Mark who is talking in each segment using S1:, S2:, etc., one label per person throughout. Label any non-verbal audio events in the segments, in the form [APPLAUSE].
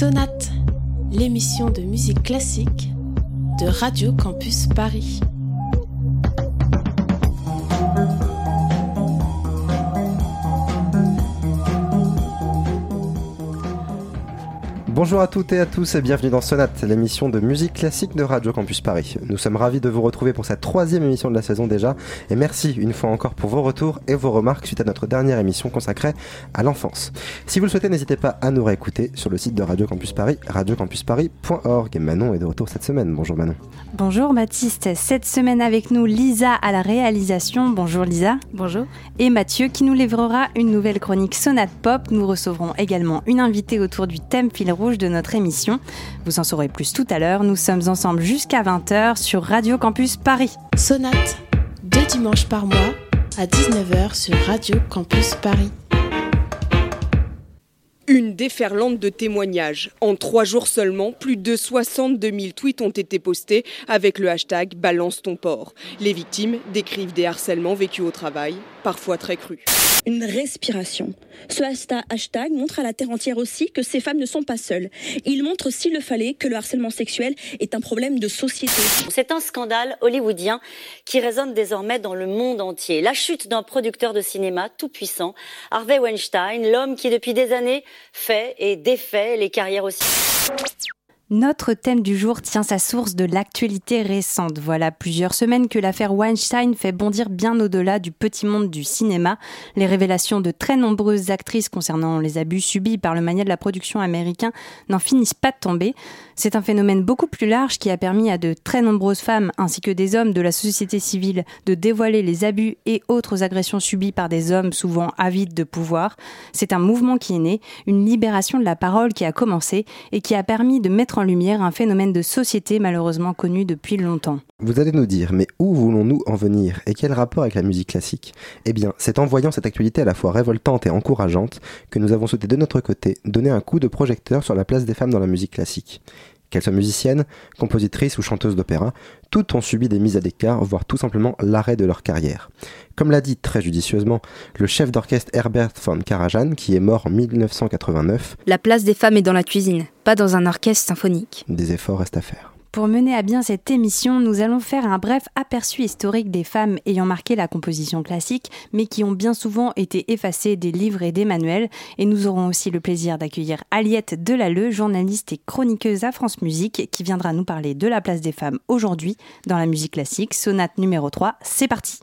S1: Sonate, l'émission de musique classique de Radio Campus Paris.
S2: Bonjour à toutes et à tous et bienvenue dans Sonate, l'émission de musique classique de Radio Campus Paris. Nous sommes ravis de vous retrouver pour cette troisième émission de la saison déjà et merci une fois encore pour vos retours et vos remarques suite à notre dernière émission consacrée à l'enfance. Si vous le souhaitez, n'hésitez pas à nous réécouter sur le site de Radio Campus Paris, radiocampusparis.org. Et Manon est de retour cette semaine. Bonjour Manon.
S3: Bonjour Baptiste, cette semaine avec nous Lisa à la réalisation. Bonjour Lisa.
S4: Bonjour.
S3: Et Mathieu qui nous livrera une nouvelle chronique Sonate Pop. Nous recevrons également une invitée autour du thème fil rouge de notre émission. Vous en saurez plus tout à l'heure. Nous sommes ensemble jusqu'à 20h sur Radio Campus Paris.
S1: Sonate, deux dimanches par mois à 19h sur Radio Campus Paris.
S5: Une déferlante de témoignages. En trois jours seulement, plus de 62 000 tweets ont été postés avec le hashtag Balance ton port. Les victimes décrivent des harcèlements vécus au travail, parfois très crus
S6: une respiration. Ce hashtag montre à la terre entière aussi que ces femmes ne sont pas seules. Il montre, s'il le fallait, que le harcèlement sexuel est un problème de société.
S7: C'est un scandale hollywoodien qui résonne désormais dans le monde entier. La chute d'un producteur de cinéma tout puissant, Harvey Weinstein, l'homme qui depuis des années fait et défait les carrières aussi.
S3: Notre thème du jour tient sa source de l'actualité récente. Voilà plusieurs semaines que l'affaire Weinstein fait bondir bien au-delà du petit monde du cinéma. Les révélations de très nombreuses actrices concernant les abus subis par le mania de la production américain n'en finissent pas de tomber. C'est un phénomène beaucoup plus large qui a permis à de très nombreuses femmes ainsi que des hommes de la société civile de dévoiler les abus et autres agressions subies par des hommes souvent avides de pouvoir. C'est un mouvement qui est né, une libération de la parole qui a commencé et qui a permis de mettre en lumière un phénomène de société malheureusement connu depuis longtemps.
S2: Vous allez nous dire, mais où voulons-nous en venir et quel rapport avec la musique classique? Eh bien, c'est en voyant cette actualité à la fois révoltante et encourageante que nous avons souhaité de notre côté donner un coup de projecteur sur la place des femmes dans la musique classique. Qu'elles soient musiciennes, compositrices ou chanteuses d'opéra, toutes ont subi des mises à l'écart, voire tout simplement l'arrêt de leur carrière. Comme l'a dit très judicieusement le chef d'orchestre Herbert von Karajan, qui est mort en 1989,
S4: La place des femmes est dans la cuisine, pas dans un orchestre symphonique.
S2: Des efforts restent à faire.
S3: Pour mener à bien cette émission, nous allons faire un bref aperçu historique des femmes ayant marqué la composition classique, mais qui ont bien souvent été effacées des livres et des manuels. Et nous aurons aussi le plaisir d'accueillir Aliette Delalleux, journaliste et chroniqueuse à France Musique, qui viendra nous parler de la place des femmes aujourd'hui dans la musique classique. Sonate numéro 3, c'est parti.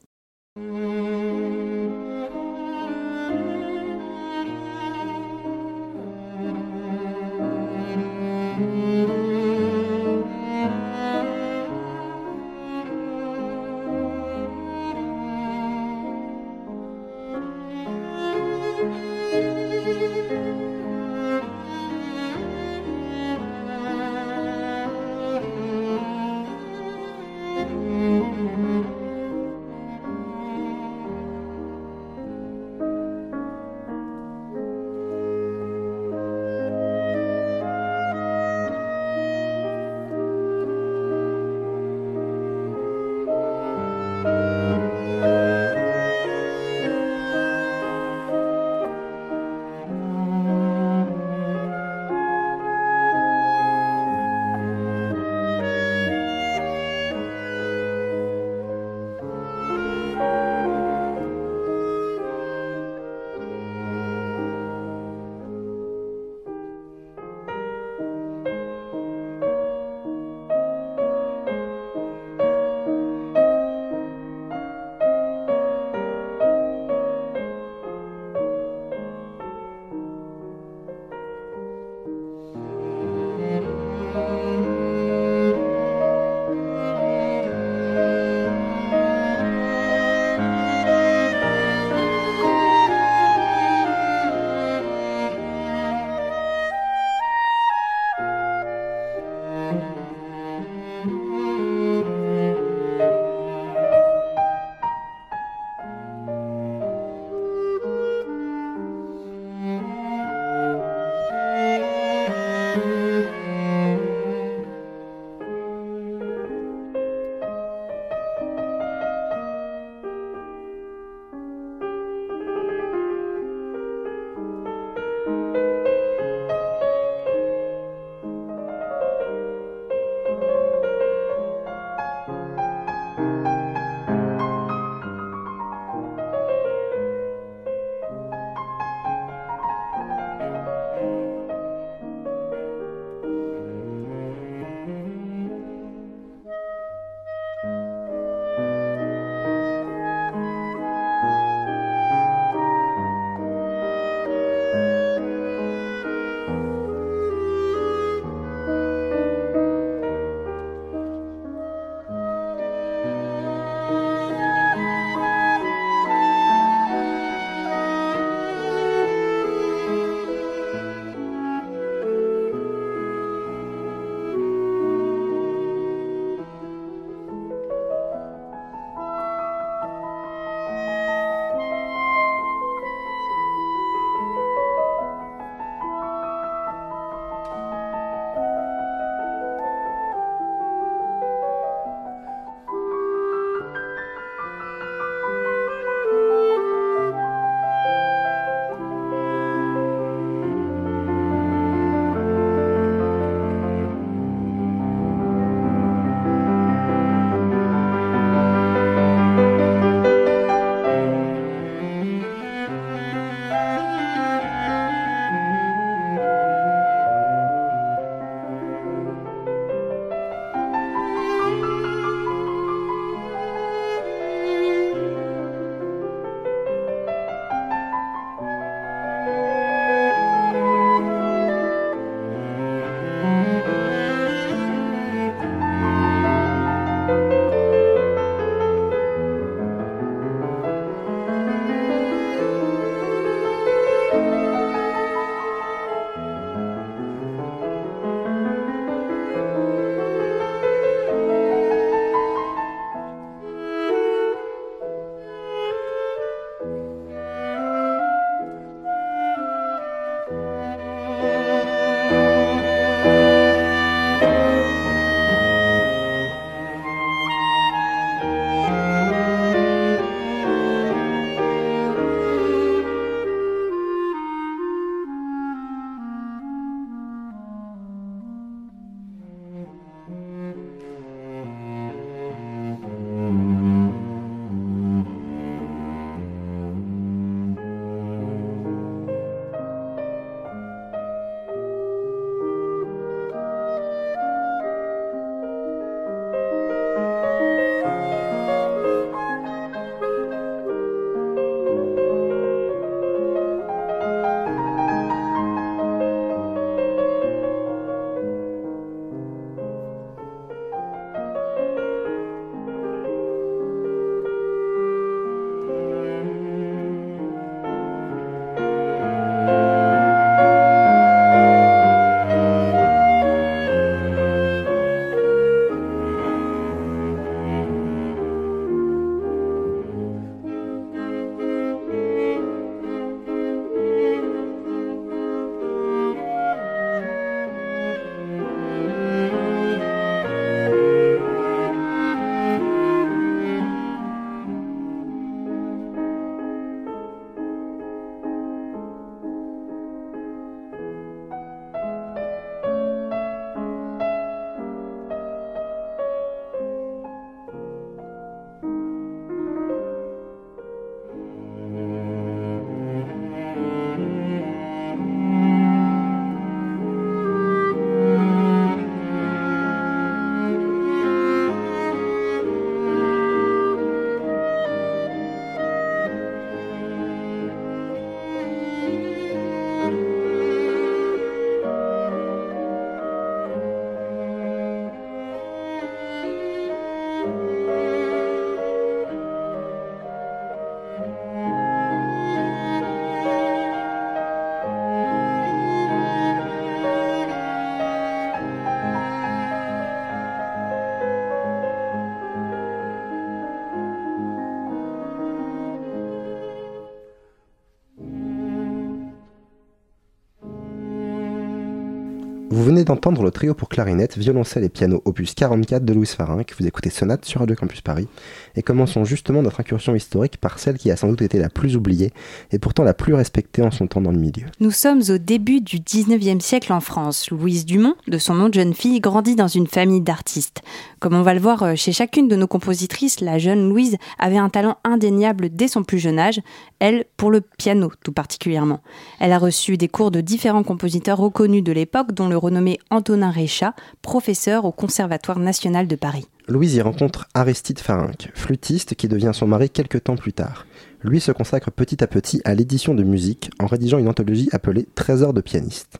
S2: Vous venez d'entendre le trio pour clarinette, violoncelle et piano opus 44 de Louis que vous écoutez Sonate sur Radio Campus Paris, et commençons justement notre incursion historique par celle qui a sans doute été la plus oubliée et pourtant la plus respectée en son temps dans le milieu.
S3: Nous sommes au début du 19e siècle en France. Louise Dumont, de son nom de jeune fille, grandit dans une famille d'artistes. Comme on va le voir euh, chez chacune de nos compositrices, la jeune Louise avait un talent indéniable dès son plus jeune âge, elle pour le piano tout particulièrement. Elle a reçu des cours de différents compositeurs reconnus de l'époque, dont le renommé Antonin Réchat, professeur au Conservatoire national de Paris.
S2: Louise y rencontre Aristide Farinck, flûtiste qui devient son mari quelques temps plus tard. Lui se consacre petit à petit à l'édition de musique en rédigeant une anthologie appelée Trésor de pianiste.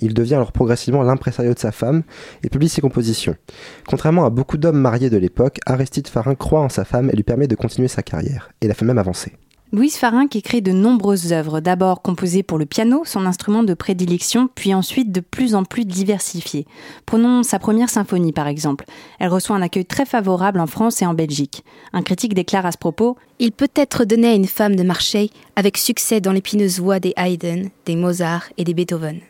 S2: Il devient alors progressivement l'impresario de sa femme et publie ses compositions. Contrairement à beaucoup d'hommes mariés de l'époque, Aristide Farinck croit en sa femme et lui permet de continuer sa carrière, et la fait même avancer.
S3: Louise Farinck écrit de nombreuses œuvres, d'abord composées pour le piano, son instrument de prédilection, puis ensuite de plus en plus diversifiées. Prenons sa première symphonie par exemple. Elle reçoit un accueil très favorable en France et en Belgique. Un critique déclare à ce propos
S4: Il peut être donné à une femme de Marseille avec succès dans l'épineuse voix des Haydn, des Mozart et des Beethoven.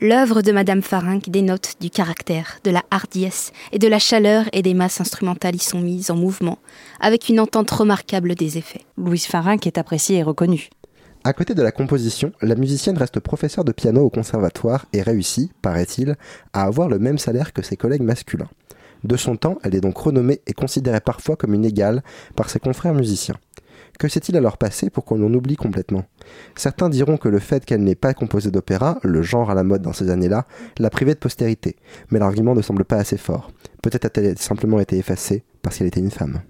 S4: L'œuvre de Madame Farinck dénote du caractère, de la hardiesse et de la chaleur et des masses instrumentales y sont mises en mouvement, avec une entente remarquable des effets.
S3: Louise Farinck est appréciée et reconnue.
S2: À côté de la composition, la musicienne reste professeure de piano au conservatoire et réussit, paraît-il, à avoir le même salaire que ses collègues masculins. De son temps, elle est donc renommée et considérée parfois comme une égale par ses confrères musiciens. Que s'est-il alors passé pour qu'on l'on oublie complètement? Certains diront que le fait qu'elle n'ait pas composé d'opéra, le genre à la mode dans ces années-là, l'a privée de postérité, mais l'argument ne semble pas assez fort. Peut-être a-t-elle simplement été effacée parce qu'elle était une femme.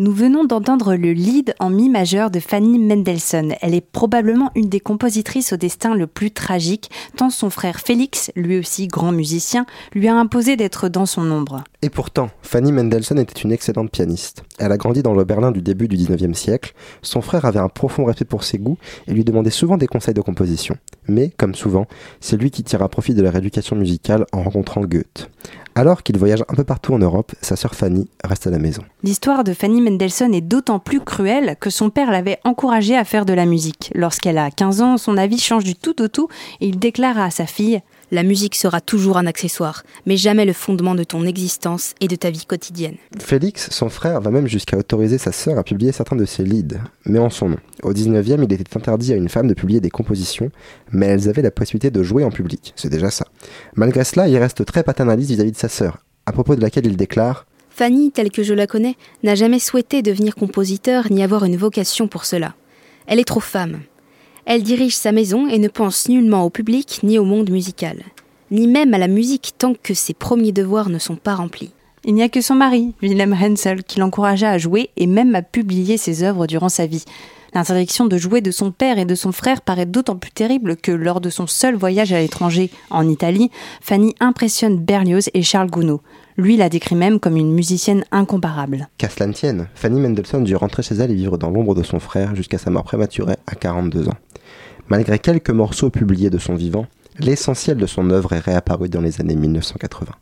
S3: Nous venons d'entendre le lead en mi majeur de Fanny Mendelssohn. Elle est probablement une des compositrices au destin le plus tragique, tant son frère Félix, lui aussi grand musicien, lui a imposé d'être dans son ombre.
S2: Et pourtant, Fanny Mendelssohn était une excellente pianiste. Elle a grandi dans le Berlin du début du 19e siècle. Son frère avait un profond respect pour ses goûts et lui demandait souvent des conseils de composition. Mais, comme souvent, c'est lui qui tira profit de leur éducation musicale en rencontrant Goethe. Alors qu'il voyage un peu partout en Europe, sa sœur Fanny reste à la maison.
S3: L'histoire de Fanny Mendelssohn est d'autant plus cruelle que son père l'avait encouragée à faire de la musique. Lorsqu'elle a 15 ans, son avis change du tout au tout et il déclare à sa fille
S4: la musique sera toujours un accessoire, mais jamais le fondement de ton existence et de ta vie quotidienne.
S2: Félix, son frère, va même jusqu'à autoriser sa sœur à publier certains de ses leads, mais en son nom. Au 19e, il était interdit à une femme de publier des compositions, mais elles avaient la possibilité de jouer en public, c'est déjà ça. Malgré cela, il reste très paternaliste vis-à-vis de sa sœur, à propos de laquelle il déclare
S4: Fanny, telle que je la connais, n'a jamais souhaité devenir compositeur ni avoir une vocation pour cela. Elle est trop femme. Elle dirige sa maison et ne pense nullement au public ni au monde musical, ni même à la musique tant que ses premiers devoirs ne sont pas remplis.
S3: Il n'y a que son mari, Wilhelm Hensel, qui l'encouragea à jouer et même à publier ses œuvres durant sa vie. L'interdiction de jouer de son père et de son frère paraît d'autant plus terrible que lors de son seul voyage à l'étranger, en Italie, Fanny impressionne Berlioz et Charles Gounod. Lui la décrit même comme une musicienne incomparable.
S2: Qu'à cela tienne, Fanny Mendelssohn dut rentrer chez elle et vivre dans l'ombre de son frère jusqu'à sa mort prématurée à 42 ans. Malgré quelques morceaux publiés de son vivant, l'essentiel de son œuvre est réapparu dans les années 1980.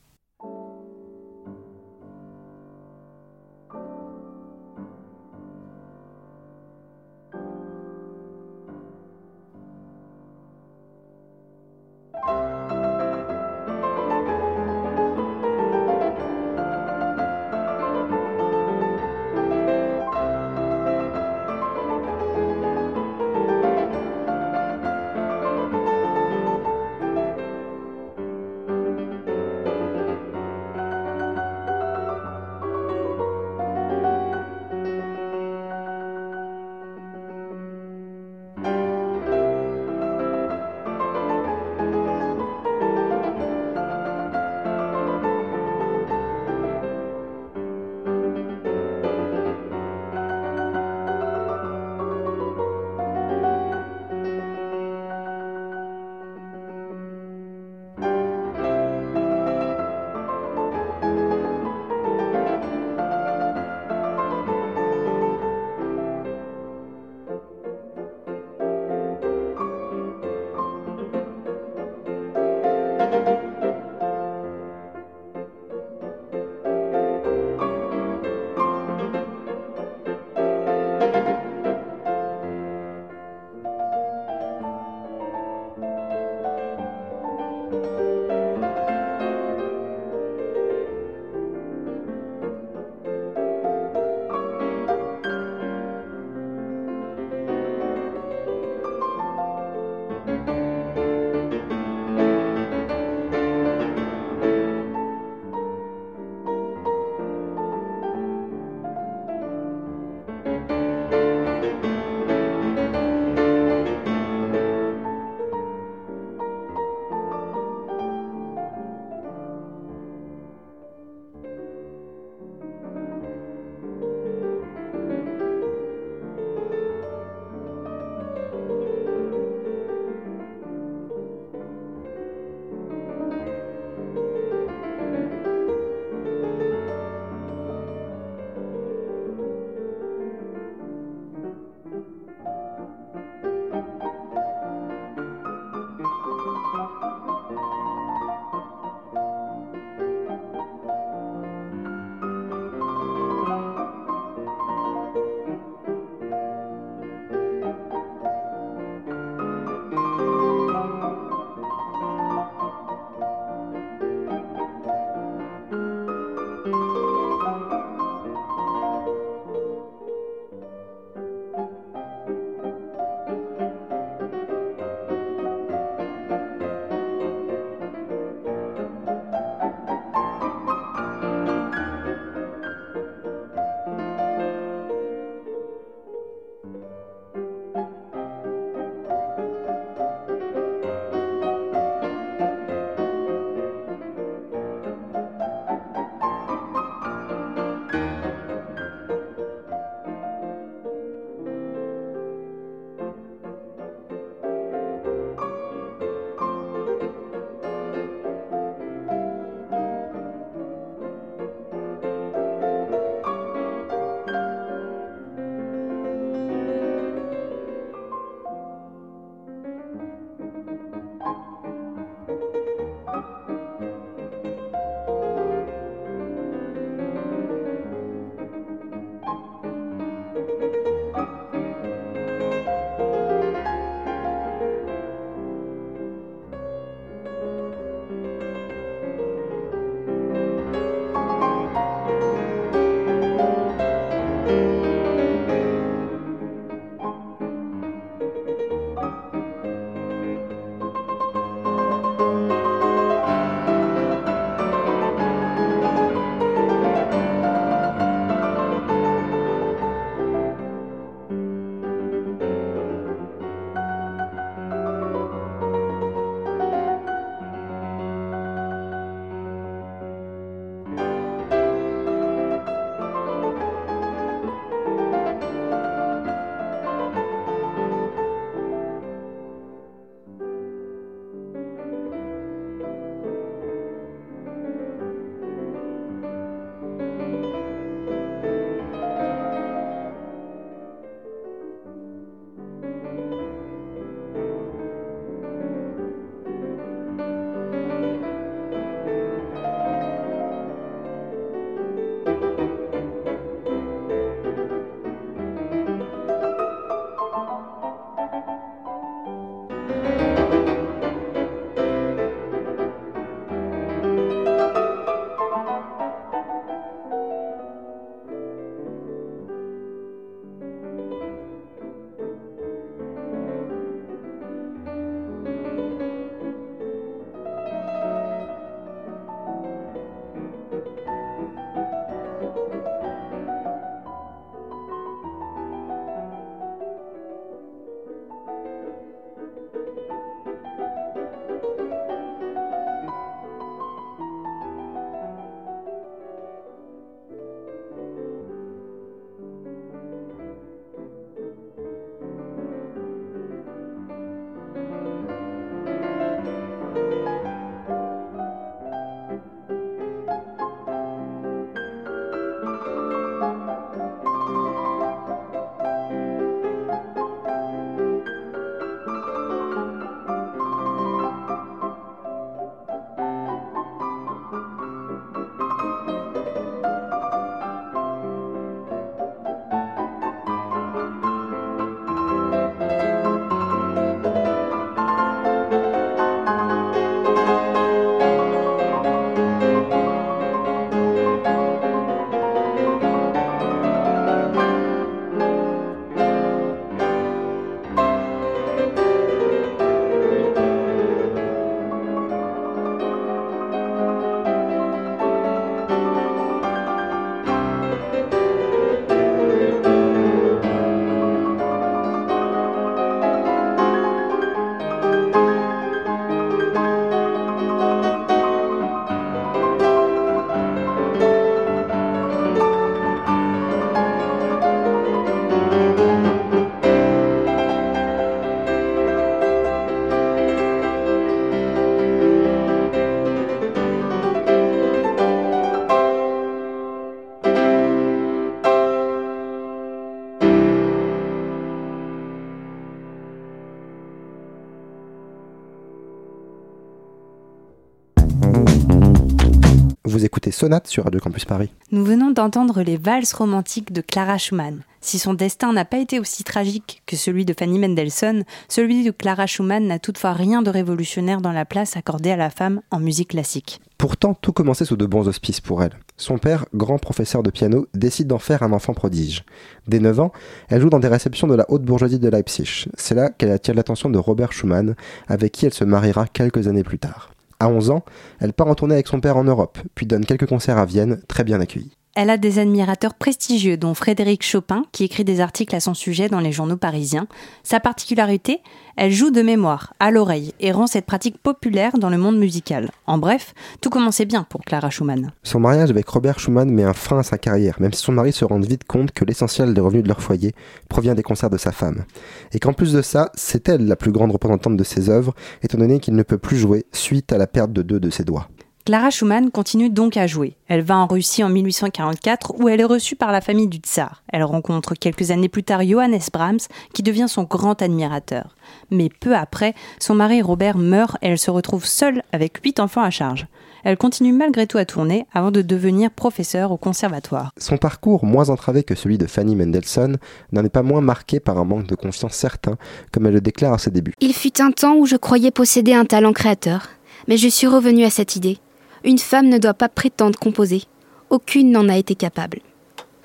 S2: Sonate sur Radio Campus Paris.
S3: Nous venons d'entendre les valses romantiques de Clara Schumann. Si son destin n'a pas été aussi tragique que celui de Fanny Mendelssohn, celui de Clara Schumann n'a toutefois rien de révolutionnaire dans la place accordée à la femme en musique classique.
S2: Pourtant, tout commençait sous de bons auspices pour elle. Son père, grand professeur de piano, décide d'en faire un enfant prodige. Dès 9 ans, elle joue dans des réceptions de la haute bourgeoisie de Leipzig. C'est là qu'elle attire l'attention de Robert Schumann, avec qui elle se mariera quelques années plus tard. À 11 ans, elle part en tournée avec son père en Europe, puis donne quelques concerts à Vienne, très bien accueillis.
S3: Elle a des admirateurs prestigieux, dont Frédéric Chopin, qui écrit des articles à son sujet dans les journaux parisiens. Sa particularité, elle joue de mémoire, à l'oreille, et rend cette pratique populaire dans le monde musical. En bref, tout commençait bien pour Clara Schumann.
S2: Son mariage avec Robert Schumann met un frein à sa carrière, même si son mari se rend vite compte que l'essentiel des revenus de leur foyer provient des concerts de sa femme. Et qu'en plus de ça, c'est elle la plus grande représentante de ses œuvres, étant donné qu'il ne peut plus jouer suite à la perte de deux de ses doigts.
S3: Clara Schumann continue donc à jouer. Elle va en Russie en 1844 où elle est reçue par la famille du tsar. Elle rencontre quelques années plus tard Johannes Brahms qui devient son grand admirateur. Mais peu après, son mari Robert meurt et elle se retrouve seule avec huit enfants à charge. Elle continue malgré tout à tourner avant de devenir professeure au conservatoire.
S2: Son parcours, moins entravé que celui de Fanny Mendelssohn, n'en est pas moins marqué par un manque de confiance certain, comme elle le déclare à ses débuts.
S4: Il fut un temps où je croyais posséder un talent créateur, mais je suis revenue à cette idée. Une femme ne doit pas prétendre composer. Aucune n'en a été capable.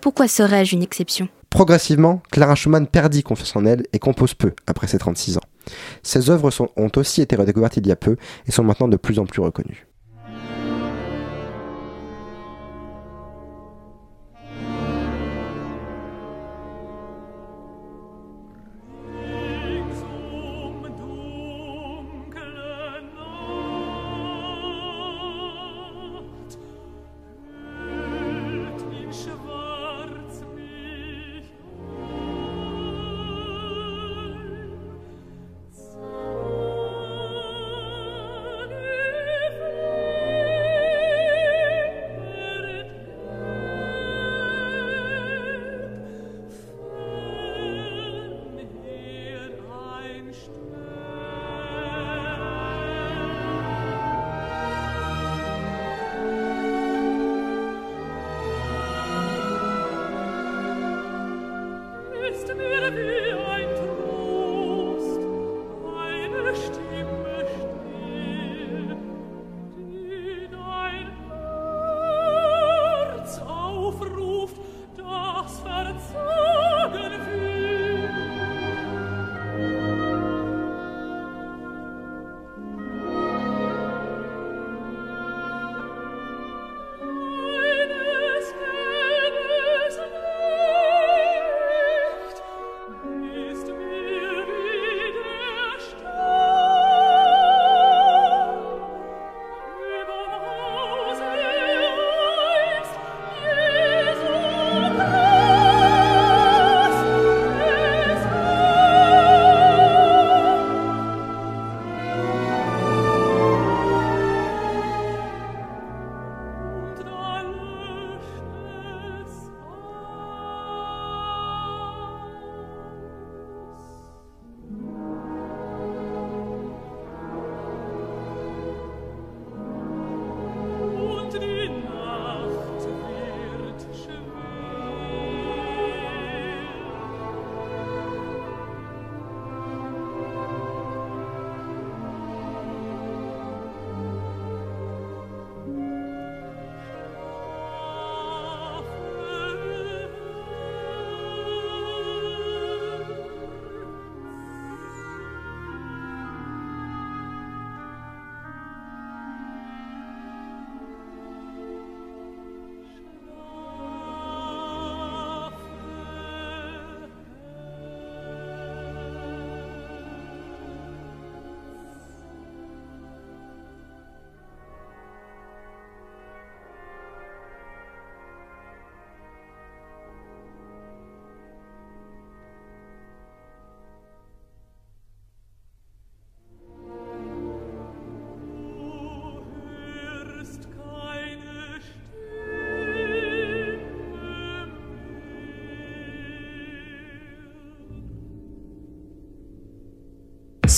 S4: Pourquoi serais-je une exception?
S2: Progressivement, Clara Schumann perdit confiance en elle et compose peu après ses 36 ans. Ses œuvres ont aussi été redécouvertes il y a peu et sont maintenant de plus en plus reconnues. Christ.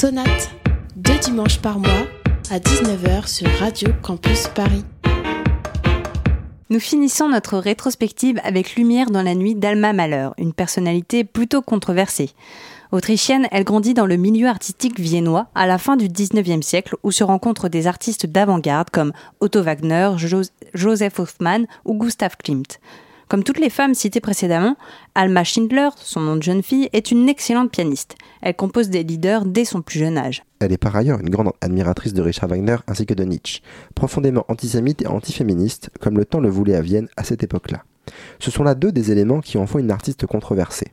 S1: Sonate, deux dimanches par mois à 19h sur Radio Campus Paris.
S3: Nous finissons notre rétrospective avec Lumière dans la nuit d'Alma Mahler, une personnalité plutôt controversée. Autrichienne, elle grandit dans le milieu artistique viennois à la fin du 19e siècle où se rencontrent des artistes d'avant-garde comme Otto Wagner, Joseph Hoffmann ou Gustav Klimt. Comme toutes les femmes citées précédemment, Alma Schindler, son nom de jeune fille, est une excellente pianiste. Elle compose des leaders dès son plus jeune âge.
S2: Elle est par ailleurs une grande admiratrice de Richard Wagner ainsi que de Nietzsche, profondément antisémite et antiféministe, comme le temps le voulait à Vienne à cette époque-là. Ce sont là deux des éléments qui en font une artiste controversée.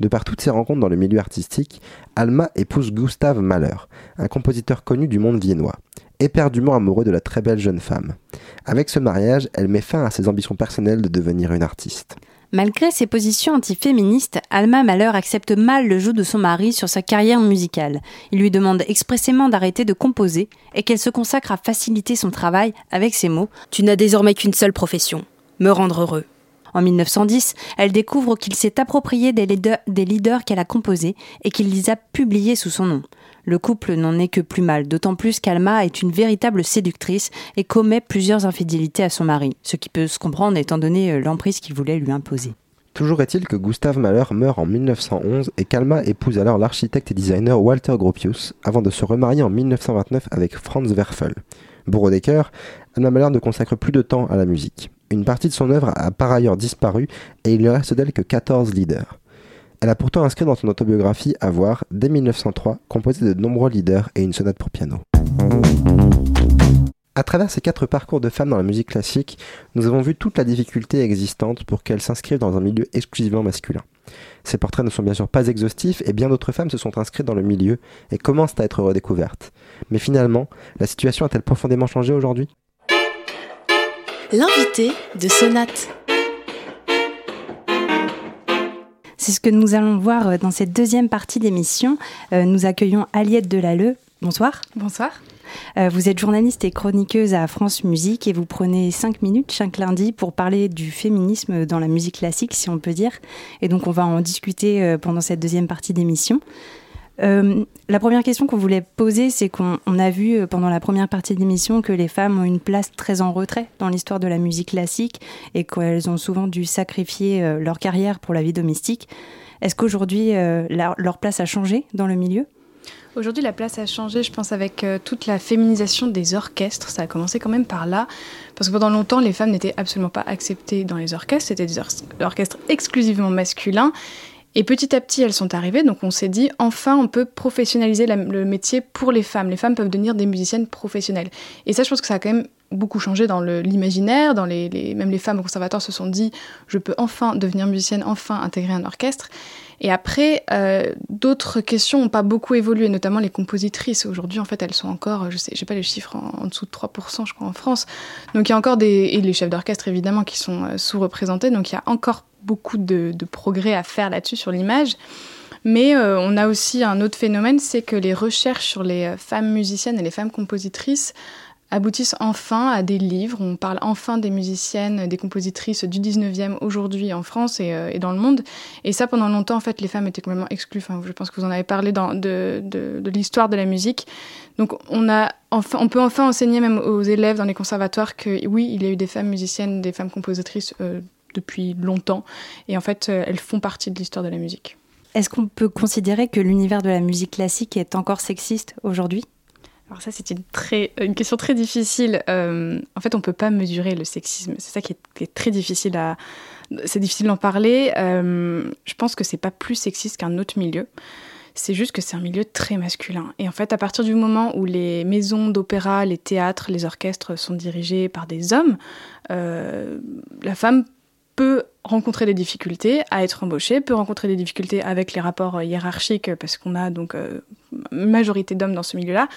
S2: De par toutes ses rencontres dans le milieu artistique, Alma épouse Gustav Mahler, un compositeur connu du monde viennois, éperdument amoureux de la très belle jeune femme. Avec ce mariage, elle met fin à ses ambitions personnelles de devenir une artiste.
S3: Malgré ses positions antiféministes, Alma Mahler accepte mal le jeu de son mari sur sa carrière musicale. Il lui demande expressément d'arrêter de composer et qu'elle se consacre à faciliter son travail avec ces mots
S4: Tu n'as désormais qu'une seule profession, me rendre heureux.
S3: En 1910, elle découvre qu'il s'est approprié des leaders, qu'elle a composés et qu'il les a publiés sous son nom. Le couple n'en est que plus mal, d'autant plus qu'Alma est une véritable séductrice et commet plusieurs infidélités à son mari, ce qui peut se comprendre étant donné euh, l'emprise qu'il voulait lui imposer.
S2: Toujours est-il que Gustav Mahler meurt en 1911 et qu'Alma épouse alors l'architecte et designer Walter Gropius avant de se remarier en 1929 avec Franz Werfel. Bourreau des cœurs, Alma Mahler ne consacre plus de temps à la musique. Une partie de son œuvre a par ailleurs disparu et il ne reste d'elle que 14 leaders. Elle a pourtant inscrit dans son autobiographie Avoir, dès 1903, composé de nombreux leaders et une sonate pour piano. À travers ces quatre parcours de femmes dans la musique classique, nous avons vu toute la difficulté existante pour qu'elles s'inscrivent dans un milieu exclusivement masculin. Ces portraits ne sont bien sûr pas exhaustifs et bien d'autres femmes se sont inscrites dans le milieu et commencent à être redécouvertes. Mais finalement, la situation a-t-elle profondément changé aujourd'hui?
S1: L'invité de Sonate.
S3: C'est ce que nous allons voir euh, dans cette deuxième partie d'émission. Euh, nous accueillons Aliette Delalleux. Bonsoir.
S8: Bonsoir.
S3: Euh, vous êtes journaliste et chroniqueuse à France Musique et vous prenez cinq minutes chaque lundi pour parler du féminisme dans la musique classique, si on peut dire. Et donc on va en discuter pendant cette deuxième partie d'émission. Euh, la première question qu'on voulait poser, c'est qu'on a vu euh, pendant la première partie de l'émission que les femmes ont une place très en retrait dans l'histoire de la musique classique et qu'elles ont souvent dû sacrifier euh, leur carrière pour la vie domestique. Est-ce qu'aujourd'hui, leur, place a changé dans le milieu?
S8: Aujourd'hui, la place a changé, je pense, avec toute la féminisation des orchestres. Ça a commencé quand même par là, parce que pendant longtemps, les femmes n'étaient absolument pas acceptées dans les orchestres. C'était des orchestres exclusivement masculins. Et petit à petit, elles sont arrivées, donc on s'est dit, enfin, on peut professionnaliser le métier pour les femmes. Les femmes peuvent devenir des musiciennes professionnelles. Et ça, je pense que ça a quand même beaucoup changé dans l'imaginaire, dans les, même les femmes au conservatoire se sont dit, je peux enfin devenir musicienne, enfin intégrer un orchestre. Et après, euh, d'autres questions n'ont pas beaucoup évolué, notamment les compositrices. Aujourd'hui, en fait, elles sont encore, je sais, j'ai pas les chiffres, en, dessous de 3%, je crois, en France. Donc il y a encore des, et les chefs d'orchestre, évidemment, qui sont euh, sous-représentés. Donc il y a encore beaucoup de, progrès à faire là-dessus sur l'image. Mais euh, on a aussi un autre phénomène, c'est que les recherches sur les euh, femmes musiciennes et les femmes compositrices aboutissent enfin à des livres. On parle enfin des musiciennes, des compositrices du 19e aujourd'hui en France euh, et, dans le monde. Et ça, pendant longtemps, en fait, les femmes étaient complètement exclues. Enfin, je pense que vous en avez parlé dans, de, l'histoire de la musique. Donc, on, a on peut enfin enseigner même aux élèves dans les conservatoires que oui, il y a eu des femmes musiciennes, des femmes compositrices depuis longtemps. Et en fait, euh, elles font partie de l'histoire de la musique.
S3: Est-ce qu'on peut considérer que l'univers de la musique classique est encore sexiste aujourd'hui?
S8: Alors ça, c'est une, très, une question très difficile. Euh, en fait, on ne peut pas mesurer le sexisme. C'est ça qui est, très difficile à... C'est difficile d'en parler. Euh, je pense que c'est pas plus sexiste qu'un autre milieu. C'est juste que c'est un milieu très masculin. Et en fait, à partir du moment où les maisons d'opéra, les théâtres, les orchestres sont dirigés par des hommes, la femme peut rencontrer des difficultés à être embauché, peut rencontrer des difficultés avec les rapports hiérarchiques parce qu'on a donc euh, majorité d'hommes dans ce milieu-là.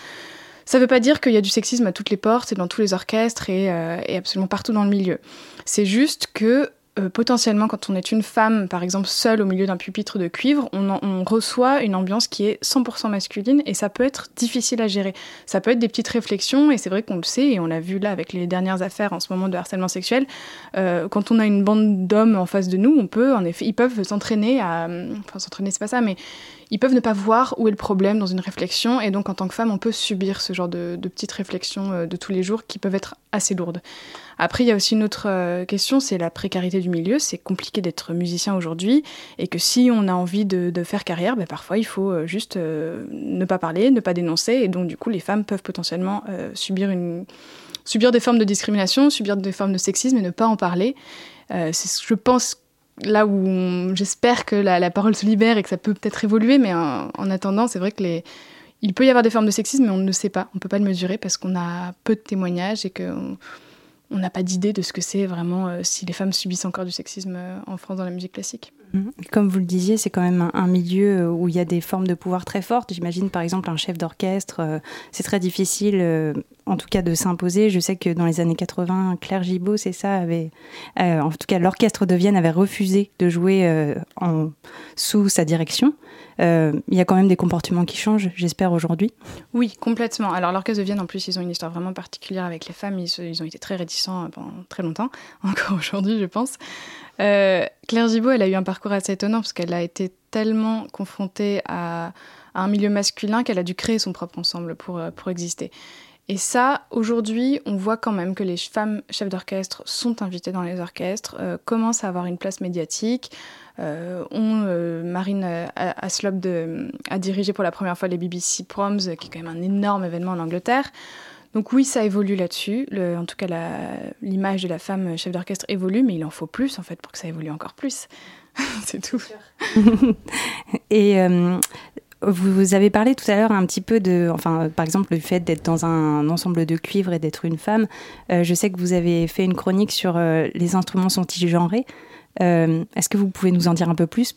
S8: Ça ne veut pas dire qu'il y a du sexisme à toutes les portes et dans tous les orchestres et, euh, et absolument partout dans le milieu. C'est juste que euh, potentiellement, quand on est une femme, par exemple, seule au milieu d'un pupitre de cuivre, on, reçoit une ambiance qui est 100% masculine et ça peut être difficile à gérer. Ça peut être des petites réflexions et c'est vrai qu'on le sait et on l'a vu là avec les dernières affaires en ce moment de harcèlement sexuel. Euh, quand on a une bande d'hommes en face de nous, on peut, en effet, ils peuvent s'entraîner à. Enfin, s'entraîner, c'est pas ça, mais ils peuvent ne pas voir où est le problème dans une réflexion, et donc en tant que femme, on peut subir ce genre de, petites réflexions euh, de tous les jours qui peuvent être assez lourdes. Après, il y a aussi une autre euh, question, c'est la précarité du milieu. C'est compliqué d'être musicien aujourd'hui, et que si on a envie de, faire carrière, ben, parfois il faut euh, juste ne pas parler, ne pas dénoncer, et donc du coup, les femmes peuvent potentiellement subir, des formes de discrimination, subir des formes de sexisme et ne pas en parler. c'est, je pense là où j'espère que la, parole se libère et que ça peut peut-être évoluer, mais en, attendant, c'est vrai que les, il peut y avoir des formes de sexisme, mais on ne sait pas, on ne peut pas le mesurer parce qu'on a peu de témoignages et qu'on n'a pas d'idée de ce que c'est vraiment euh, si les femmes subissent encore du sexisme euh, en France dans la musique classique.
S3: Mhm. Comme vous le disiez, c'est quand même un, milieu euh, où il y a des formes de pouvoir très fortes. J'imagine par exemple un chef d'orchestre, c'est très difficile en tout cas de s'imposer. Je sais que dans les années 80, Claire Gibault, c'est ça, avait, en tout cas l'orchestre de Vienne avait refusé de jouer sous sa direction. Euh, il y a quand même des comportements qui changent, j'espère, aujourd'hui.
S8: Oui, complètement. Alors, l'Orchestre de Vienne, en plus, ils ont une histoire vraiment particulière avec les femmes. Ils, ont été très réticents pendant très longtemps, [LAUGHS] encore aujourd'hui, je pense. Euh, Claire Gibault, elle a eu un parcours assez étonnant parce qu'elle a été tellement confrontée à, un milieu masculin qu'elle a dû créer son propre ensemble pour, euh, pour exister. Et ça, aujourd'hui, on voit quand même que les femmes chefs d'orchestre sont invitées dans les orchestres, commencent à avoir une place médiatique. Euh, euh, Marine euh, Aslop a dirigé pour la première fois les BBC Proms, qui est quand même un énorme événement en Angleterre. Donc oui, ça évolue là-dessus. en tout cas, l'image de la femme chef d'orchestre évolue, mais il en faut plus en fait pour que ça évolue encore plus. [LAUGHS] C'est tout. [LAUGHS]
S3: Et vous avez parlé tout à l'heure un petit peu de, enfin, par exemple, le fait d'être dans un ensemble de cuivre et d'être une femme. je sais que vous avez fait une chronique sur les instruments sont-ils genrés. Euh, est-ce que vous pouvez nous en dire un peu plus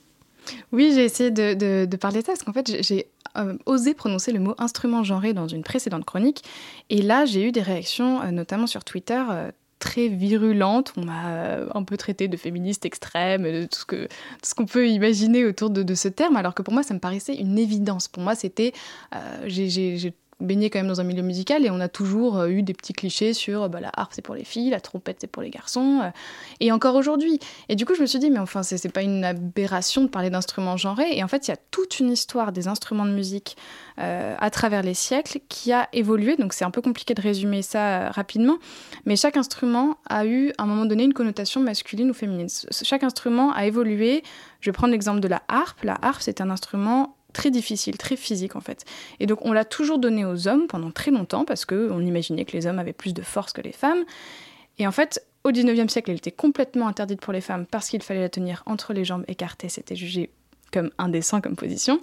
S8: Oui, j'ai essayé de, parler de ça parce qu'en fait, j'ai euh, osé prononcer le mot instrument genré dans une précédente chronique. Et là, j'ai eu des réactions, euh, notamment sur Twitter, très virulentes. On m'a un peu traité de féministe extrême, de tout ce qu'on peut imaginer autour de, ce terme, alors que pour moi, ça me paraissait une évidence. Pour moi, c'était. Baigné quand même dans un milieu musical et on a toujours euh, eu des petits clichés sur bah, la harpe c'est pour les filles, la trompette c'est pour les garçons, euh, et encore aujourd'hui. Et du coup, je me suis dit, mais enfin, c'est pas une aberration de parler d'instruments genrés. Et en fait, il y a toute une histoire des instruments de musique euh, à travers les siècles qui a évolué. Donc, c'est un peu compliqué de résumer ça rapidement, mais chaque instrument a eu à un moment donné une connotation masculine ou féminine. Chaque instrument a évolué. Je vais prendre l'exemple de la harpe. La harpe, c'est un instrument très difficile, très physique en fait. Et donc on l'a toujours donné aux hommes pendant très longtemps parce qu'on imaginait que les hommes avaient plus de force que les femmes. Et en fait, au 19e siècle, elle était complètement interdite pour les femmes parce qu'il fallait la tenir entre les jambes écartées, c'était jugé comme indécent comme position.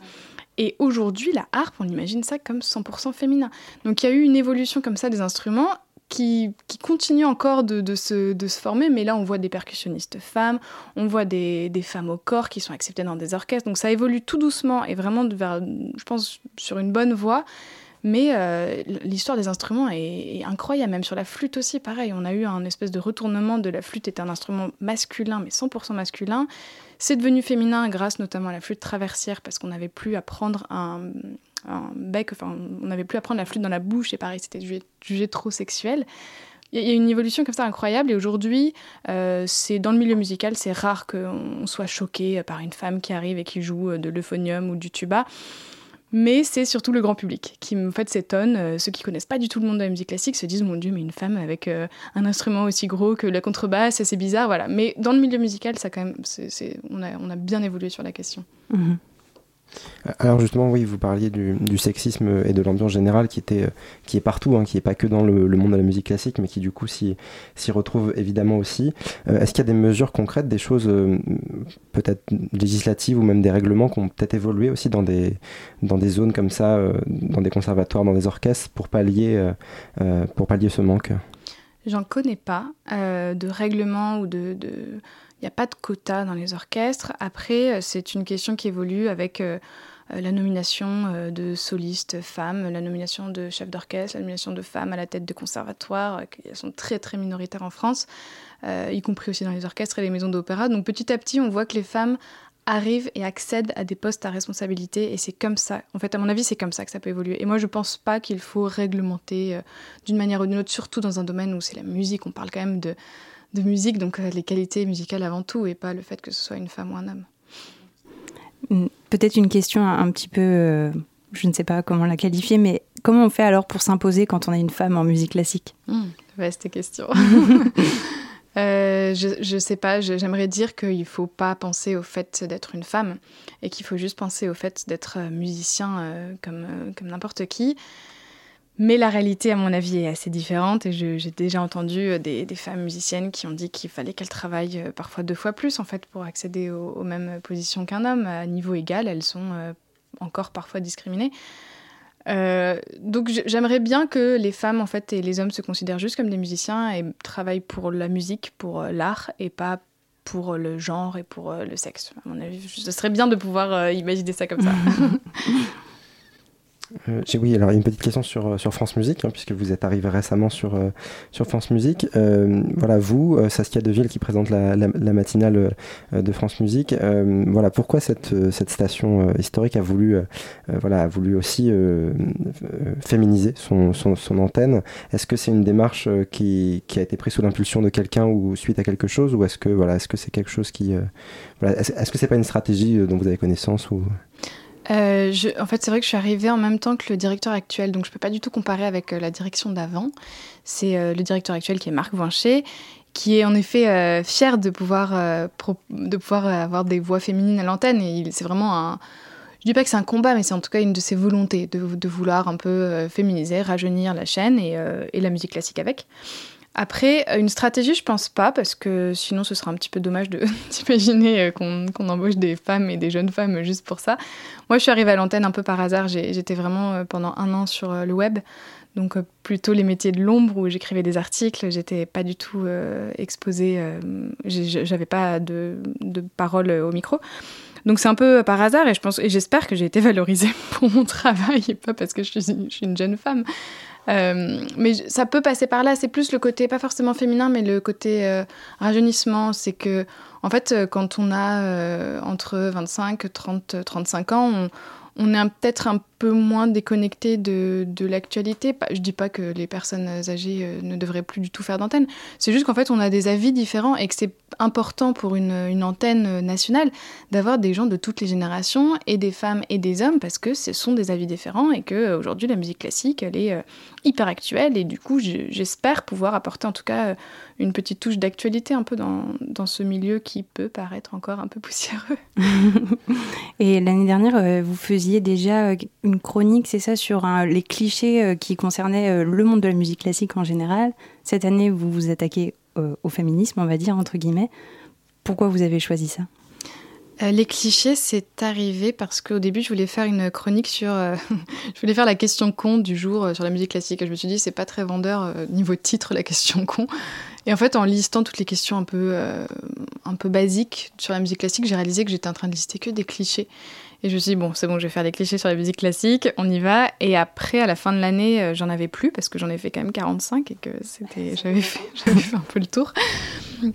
S8: Et aujourd'hui, la harpe, on imagine ça comme 100% féminin. Donc il y a eu une évolution comme ça des instruments qui, continue encore de, se, former, mais là on voit des percussionnistes femmes, on voit des, femmes au corps qui sont acceptées dans des orchestres, donc ça évolue tout doucement et vraiment vers, je pense, sur une bonne voie. Mais euh, l'histoire des instruments est, incroyable, même sur la flûte aussi, pareil. On a eu un espèce de retournement de la flûte est un instrument masculin, mais 100% masculin. C'est devenu féminin grâce notamment à la flûte traversière, parce qu'on n'avait plus à prendre un, on n'avait plus à prendre la flûte dans la bouche, et pareil, c'était jugé, trop seuil Il y a une évolution comme ça incroyable, et aujourd'hui, euh, c'est dans le milieu musical, c'est rare qu'on soit choqué par une femme qui arrive et qui joue de l'euphonium ou du tuba. Mais c'est surtout le grand public qui en fait s'étonne. Euh, ceux qui connaissent pas du tout le monde de la musique classique se disent mon Dieu, mais une femme avec euh, un instrument aussi gros que la contrebasse, c'est bizarre, voilà. Mais dans le milieu musical, ça quand même, on, a, bien évolué sur la question.
S3: Mhm.
S2: Alors justement, oui, vous parliez du, sexisme et de l'ambiance générale qui, était, qui est partout, hein, qui n'est pas que dans le, monde de la musique classique, mais qui du coup s'y retrouve évidemment aussi. Euh, est-ce qu'il y a des mesures concrètes, des choses euh, peut-être législatives ou même des règlements qui ont peut-être évolué aussi dans des, dans des zones comme ça, euh, dans des conservatoires, dans des orchestres, pour pallier, pour pallier ce manque?
S8: J'en connais pas de règlement ou de il n'y a pas de quota dans les orchestres. Après, euh, c'est une question qui évolue avec euh, euh, la nomination de solistes femmes, la nomination de chefs d'orchestre, la nomination de femmes à la tête de conservatoires, qui sont très très minoritaires en France, y compris aussi dans les orchestres et les maisons d'opéra. Donc petit à petit, on voit que les femmes arrivent et accèdent à des postes à responsabilité et c'est comme ça, en fait à mon avis c'est comme ça que ça peut évoluer. Et moi je pense pas qu'il faut réglementer d'une manière ou d'une autre, surtout dans un domaine où c'est la musique, on parle quand même de de musique, donc euh, les qualités musicales avant tout, et pas le fait que ce soit une femme ou un homme.
S3: Peut-être une question un, petit peu, je ne sais pas comment la qualifier, mais comment on fait alors pour s'imposer quand on est une femme en musique classique?
S8: Mmh, Vaste question. [LAUGHS] Euh, je ne sais pas, j'aimerais dire qu'il ne faut pas penser au fait d'être une femme et qu'il faut juste penser au fait d'être euh, musicien euh, comme, n'importe qui. Mais la réalité, à mon avis, est assez différente et j'ai déjà entendu des, des, femmes musiciennes qui ont dit qu'il fallait qu'elles travaillent parfois deux fois plus en fait pour accéder aux mêmes positions qu'un homme. À niveau égal, elles sont encore parfois discriminées. Euh, donc j'aimerais bien que les femmes en fait et les hommes se considèrent juste comme des musiciens et travaillent pour la musique, pour euh, l'art et pas pour le genre et pour euh, le sexe. À mon ce serait bien de pouvoir imaginer ça comme ça. [LAUGHS]
S2: Euh, oui, alors une petite question sur, euh, sur France Musique, hein, puisque vous êtes arrivé récemment sur, euh, sur France Musique. voilà, vous, Saskia Deville, qui présente la, matinale de France Musique, voilà, pourquoi cette, cette station historique a voulu, voilà, a voulu aussi féminiser son, son, antenne? Est-ce que c'est une démarche qui, a été prise sous l'impulsion de quelqu'un ou suite à quelque chose, ou est-ce que voilà, est-ce que c'est quelque chose qui, est-ce que c'est pas une stratégie dont vous avez connaissance ou?
S8: Euh, en fait, c'est vrai que je suis arrivée en même temps que le directeur actuel, donc je ne peux pas du tout comparer avec euh, la direction d'avant. C'est euh, le directeur actuel qui est Marc Vincher, qui est en effet fier de pouvoir, de pouvoir avoir des voix féminines à l'antenne. Et c'est vraiment un. Je dis pas que c'est un combat, mais c'est en tout cas une de ses volontés de, de vouloir un peu féminiser, rajeunir la chaîne et, et la musique classique avec. Après, une stratégie, je pense pas, parce que sinon ce serait un petit peu dommage [LAUGHS] d'imaginer qu'on embauche des femmes et des jeunes femmes juste pour ça. Moi, je suis arrivée à l'antenne un peu par hasard. J'étais vraiment euh, pendant un an sur euh, le web. Donc euh, plutôt les métiers de l'ombre où j'écrivais des articles, j'étais pas du tout exposée, j'avais pas de, de, parole au micro. Donc c'est un peu par hasard et je j'espère que j'ai été valorisée [LAUGHS] pour mon travail et pas parce que je suis, je suis une jeune femme. Mais ça peut passer par là. C'est plus le côté pas forcément féminin, mais le côté rajeunissement. C'est que en fait, euh, quand on a euh, entre 25, 30, 35 ans, on est peut-être un peu moins déconnecté de, l'actualité. Je dis pas que les personnes âgées euh, ne devraient plus du tout faire d'antenne. C'est juste qu'en fait, on a des avis différents et que c'est important pour une, une antenne nationale d'avoir des gens de toutes les générations et des femmes et des hommes parce que ce sont des avis différents et que aujourd'hui la musique classique, elle est hyper actuelle et du coup, j'espère pouvoir apporter en tout cas une petite touche d'actualité un peu dans, dans, ce milieu qui peut paraître encore un peu poussiéreux. [LAUGHS]
S3: et l'année dernière, euh, vous faisiez déjà euh, une chronique, c'est ça, sur les clichés euh, qui concernaient le monde de la musique classique en général. Cette année, vous vous attaquez au féminisme, on va dire, entre guillemets. Pourquoi vous avez choisi ça?
S8: Les clichés, c'est arrivé parce qu'au début, je voulais faire une chronique sur. [LAUGHS] je voulais faire la question con du jour sur la musique classique. Et je me suis dit, c'est pas très vendeur niveau titre, la question con. Et en fait, en listant toutes les questions un peu, euh, un peu basiques sur la musique classique, j'ai réalisé que j'étais en train de lister que des clichés. Et je me suis dit, bon, c'est bon, je vais faire des clichés sur la musique classique, on y va. Et après, à la fin de l'année, euh, j'en avais plus parce que j'en ai fait quand même 45 et que c'était, j'avais fait, [LAUGHS] fait un peu le tour.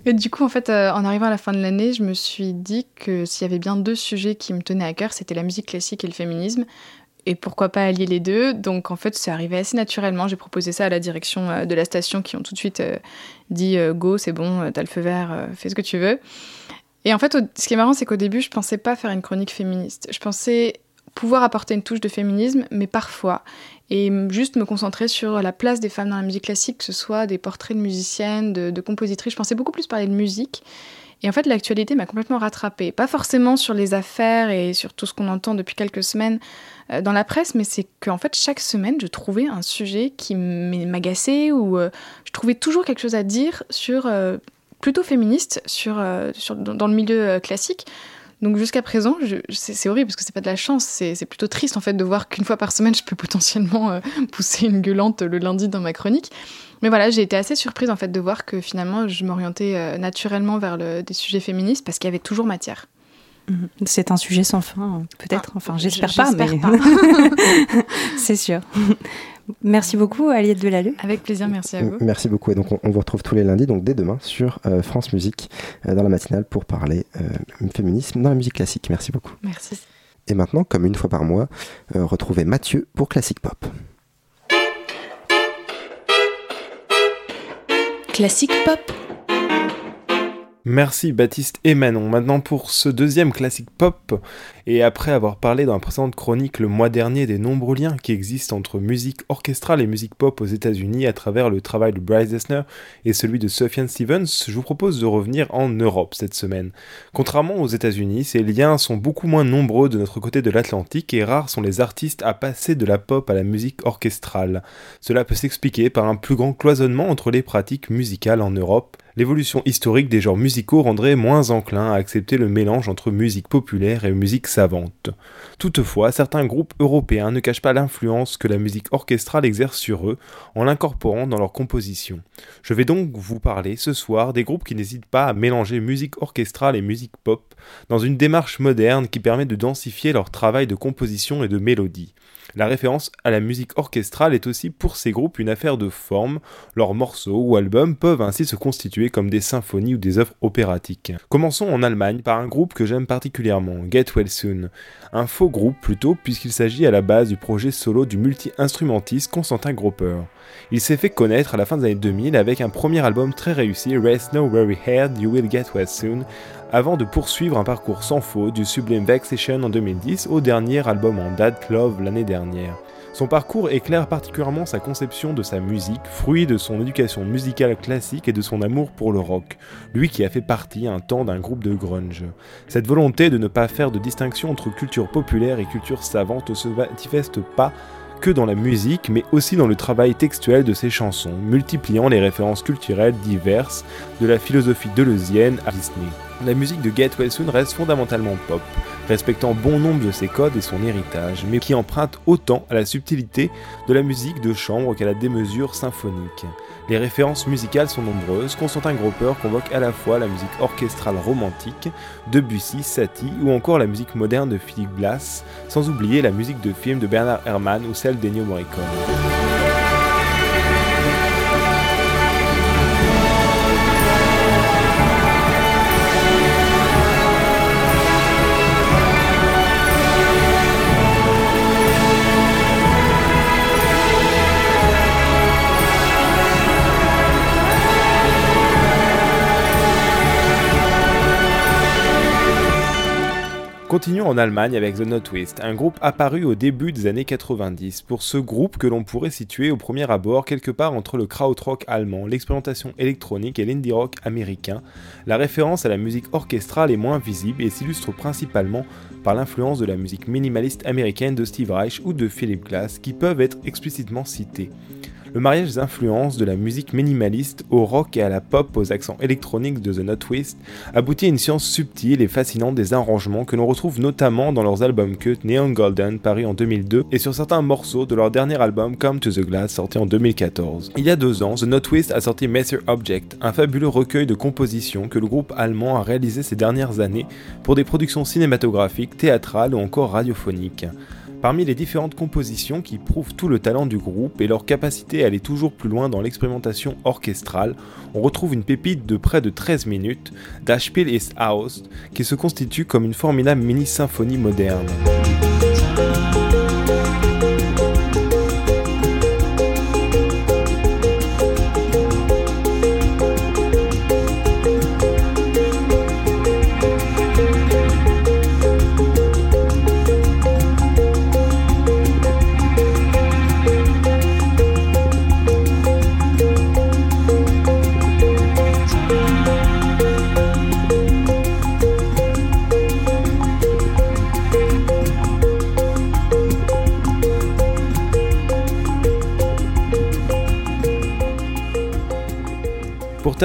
S8: Et du coup, en fait, euh, en arrivant à la fin de l'année, je me suis dit que s'il y avait bien deux sujets qui me tenaient à cœur, c'était la musique classique et le féminisme et pourquoi pas allier les deux? Donc en fait, c'est arrivé assez naturellement. J'ai proposé ça à la direction euh, de la station qui ont tout de suite euh, dit euh, go, c'est bon, t'as le feu vert, fais ce que tu veux. Et en fait, ce qui est marrant, c'est qu'au début, je pensais pas faire une chronique féministe. Je pensais pouvoir apporter une touche de féminisme, mais parfois, et juste me concentrer sur la place des femmes dans la musique classique, que ce soit des portraits de musiciennes, de, de compositrices. Je pensais beaucoup plus parler de musique. Et en fait, l'actualité m'a complètement rattrapée. Pas forcément sur les affaires et sur tout ce qu'on entend depuis quelques semaines euh, dans la presse, mais c'est qu'en fait, chaque semaine, je trouvais un sujet qui m'agaçait ou euh, je trouvais toujours quelque chose à dire sur, euh, plutôt féministe, sur, dans le milieu classique. Donc jusqu'à présent, c'est horrible parce que c'est pas de la chance, c'est plutôt triste en fait de voir qu'une fois par semaine, je peux [LAUGHS] potentiellement pousser une gueulante le lundi dans ma chronique. Mais voilà, j'ai été assez surprise en fait de voir que finalement je m'orientais euh, naturellement vers le, des sujets féministes parce qu'il y avait toujours matière.
S3: Mhm. C'est un sujet sans fin, peut-être. Ah, enfin, j'espère pas, mais [LAUGHS] [LAUGHS] c'est sûr. Merci beaucoup, Aliette Delalleux.
S8: Avec plaisir, merci à vous.
S2: Merci beaucoup. Et donc, on, vous retrouve tous les lundis, donc dès demain, sur euh, France Musique, euh, dans la matinale, pour parler féminisme dans la musique classique. Merci beaucoup.
S8: Merci.
S2: Et maintenant, comme une fois par mois, retrouvez Mathieu pour Classic Pop.
S1: Classique pop.
S9: Merci Baptiste et Manon. Maintenant pour ce deuxième classique pop, et après avoir parlé dans la précédente chronique le mois dernier des nombreux liens qui existent entre musique orchestrale et musique pop aux États-Unis à travers le travail de Bryce Dessner et celui de Sufjan Stevens, je vous propose de revenir en Europe cette semaine. Contrairement aux États-Unis, ces liens sont beaucoup moins nombreux de notre côté de l'Atlantique et rares sont les artistes à passer de la pop à la musique orchestrale. Cela peut s'expliquer par un plus grand cloisonnement entre les pratiques musicales en Europe l'évolution historique des genres musicaux rendrait moins enclin à accepter le mélange entre musique populaire et musique savante. Toutefois, certains groupes européens ne cachent pas l'influence que la musique orchestrale exerce sur eux en l'incorporant dans leur composition. Je vais donc vous parler ce soir des groupes qui n'hésitent pas à mélanger musique orchestrale et musique pop dans une démarche moderne qui permet de densifier leur travail de composition et de mélodie. La référence à la musique orchestrale est aussi pour ces groupes une affaire de forme, leurs morceaux ou albums peuvent ainsi se constituer comme des symphonies ou des œuvres opératiques. Commençons en Allemagne par un groupe que j'aime particulièrement, Get Well Soon. Un faux groupe plutôt puisqu'il s'agit à la base du projet solo du multi-instrumentiste Constantin Gropper. Il s'est fait connaître à la fin des années 2000 avec un premier album très réussi, Rest No Very Hard, You Will Get Well Soon, avant de poursuivre un parcours sans faute du sublime Vexation en 2010 au dernier album en date Love l'année dernière. Son parcours éclaire particulièrement sa conception de sa musique, fruit de son éducation musicale classique et de son amour pour le rock, lui qui a fait partie un temps d'un groupe de grunge. Cette volonté de ne pas faire de distinction entre culture populaire et culture savante se manifeste pas que dans la musique, mais aussi dans le travail textuel de ses chansons, multipliant les références culturelles diverses de la philosophie deleuzienne à Disney. La musique de Well Soon reste fondamentalement pop, respectant bon nombre de ses codes et son héritage, mais qui emprunte autant à la subtilité de la musique de chambre qu'à la démesure symphonique. Les références musicales sont nombreuses, Constantin Gropper convoque à la fois la musique orchestrale romantique, Debussy, Satie ou encore la musique moderne de Philip Glass, sans oublier la musique de film de Bernard Herrmann ou celle d'Ennio Morricone. Continuons en Allemagne avec The Twist, un groupe apparu au début des années 90. Pour ce groupe que l'on pourrait situer au premier abord quelque part entre le krautrock allemand, l'expérimentation électronique et l'indie rock américain, la référence à la musique orchestrale est moins visible et s'illustre principalement par l'influence de la musique minimaliste américaine de Steve Reich ou de Philip Glass qui peuvent être explicitement cités. Le mariage des influences de la musique minimaliste au rock et à la pop aux accents électroniques de The Not Twist aboutit à une science subtile et fascinante des arrangements que l'on retrouve notamment dans leurs albums cut Neon Golden paru en 2002 et sur certains morceaux de leur dernier album Come to the Glass sorti en 2014. Il y a deux ans, The Not Twist a sorti Messer Object, un fabuleux recueil de compositions que le groupe allemand a réalisé ces dernières années pour des productions cinématographiques, théâtrales ou encore radiophoniques. Parmi les différentes compositions qui prouvent tout le talent du groupe et leur capacité à aller toujours plus loin dans l'expérimentation orchestrale, on retrouve une pépite de près de 13 minutes, Das Spiel ist aus, qui se constitue comme une formidable mini-symphonie moderne.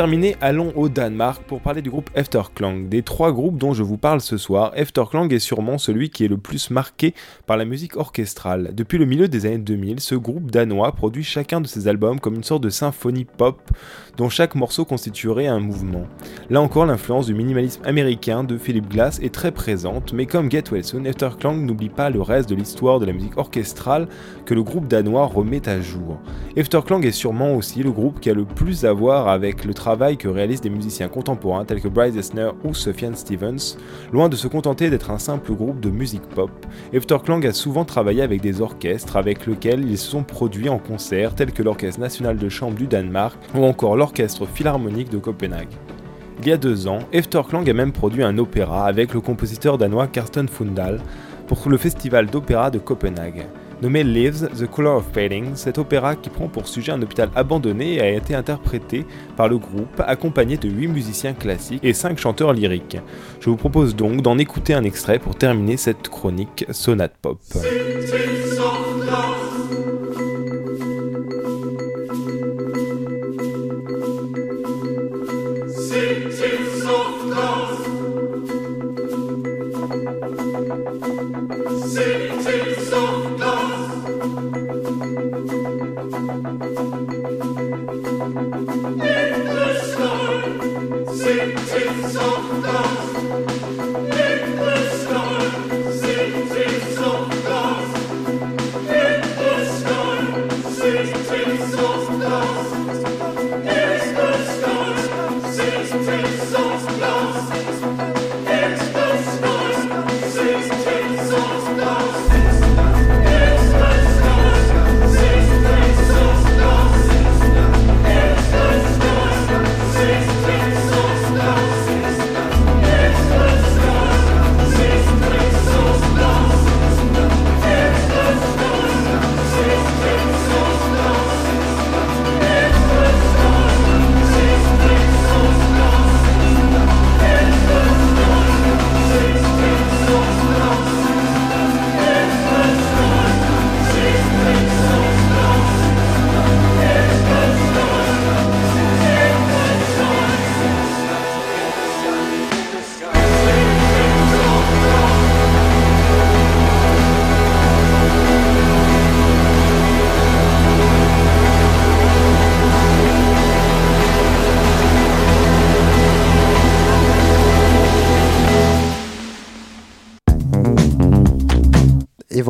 S9: Terminer, allons au Danemark pour parler du groupe Efterklang. Des trois groupes dont je vous parle ce soir, Efterklang est sûrement celui qui est le plus marqué par la musique orchestrale. Depuis le milieu des années 2000, ce groupe danois produit chacun de ses albums comme une sorte de symphonie pop dont chaque morceau constituerait un mouvement. Là encore, l'influence du minimalisme américain de Philip Glass est très présente, mais comme Get Well Soon, Efterklang n'oublie pas le reste de l'histoire de la musique orchestrale que le groupe danois remet à jour. Efterklang est sûrement aussi le groupe qui a le plus à voir avec le travail que réalisent des musiciens contemporains tels que Bryce Dessner ou Sufjan Stevens, loin de se contenter d'être un simple groupe de musique pop. Efterklang a souvent travaillé avec des orchestres avec lesquels ils se sont produits en concert tels que l'Orchestre national de chambre du Danemark ou encore l'Orchestre philharmonique de Copenhague. Il y a deux ans, Efterklang a même produit un opéra avec le compositeur danois Karsten Fundal pour le festival d'opéra de Copenhague. Nommé Lives, The Color of Fading, cet opéra qui prend pour sujet un hôpital abandonné a été interprété par le groupe accompagné de 8 musiciens classiques et 5 chanteurs lyriques. Je vous propose donc d'en écouter un extrait pour terminer cette chronique sonate pop.
S2: Et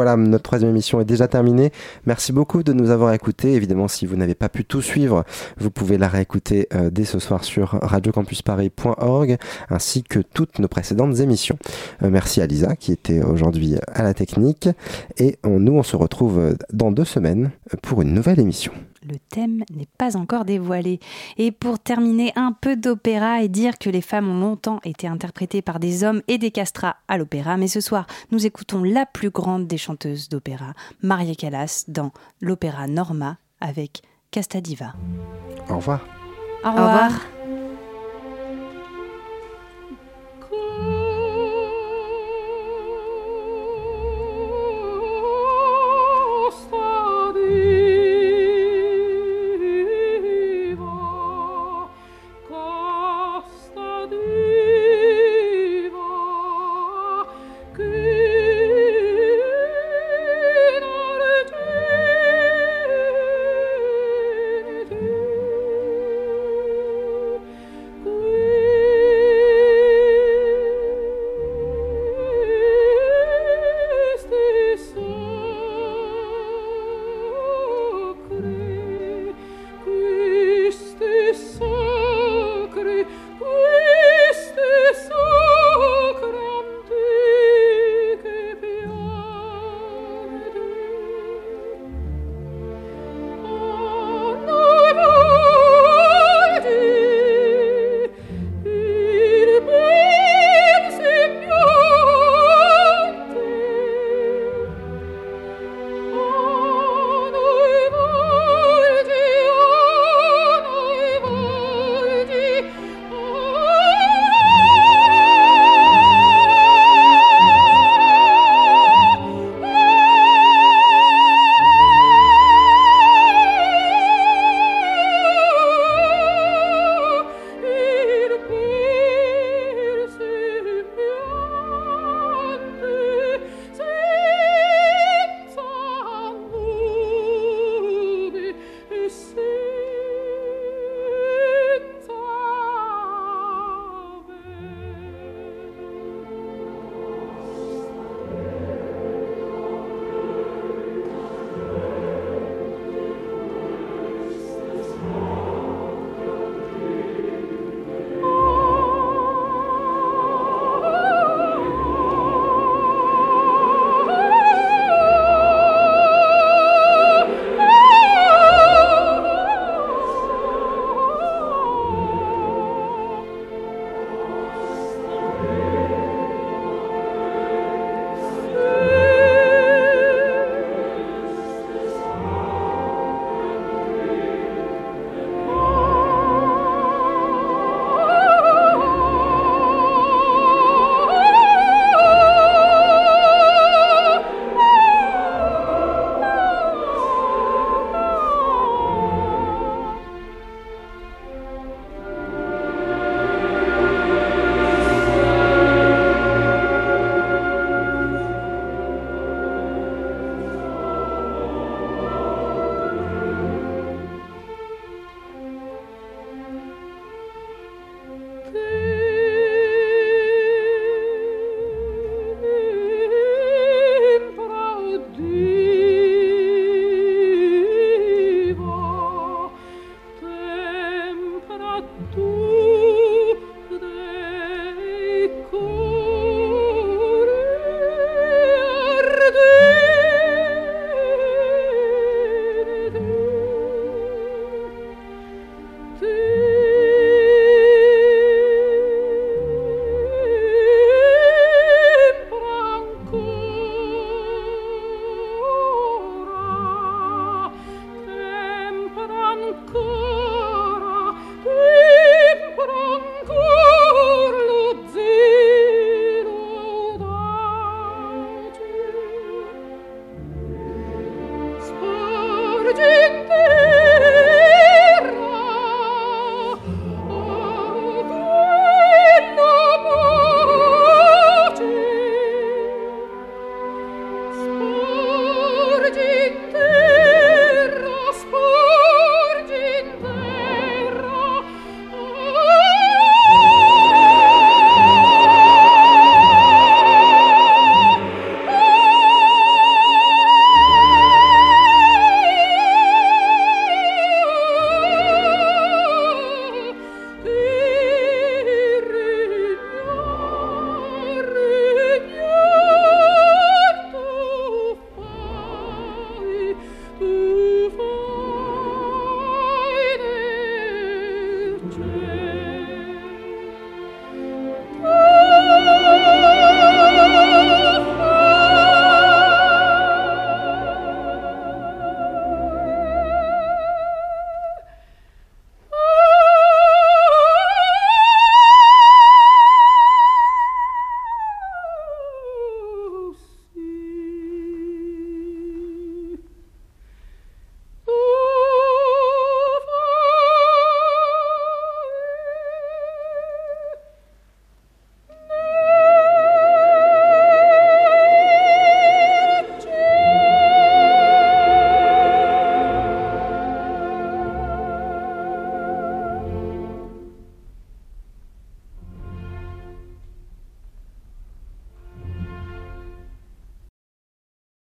S2: voilà, notre troisième émission est déjà terminée. Merci beaucoup de nous avoir écoutés. Évidemment, si vous n'avez pas pu tout suivre, vous pouvez la réécouter euh, dès ce soir sur radiocampusparis.org ainsi que toutes nos précédentes émissions. Euh, merci à Lisa qui était aujourd'hui à la technique. Et nous, on se retrouve dans deux semaines pour une nouvelle émission
S3: le thème n'est pas encore dévoilé. Et pour terminer, un peu d'opéra et dire que les femmes ont longtemps été interprétées par des hommes et des castrats à l'opéra. Mais ce soir, nous écoutons la plus grande des chanteuses d'opéra, Maria Callas, dans l'opéra Norma avec Casta Diva.
S2: Au revoir.
S3: Au revoir. Au revoir.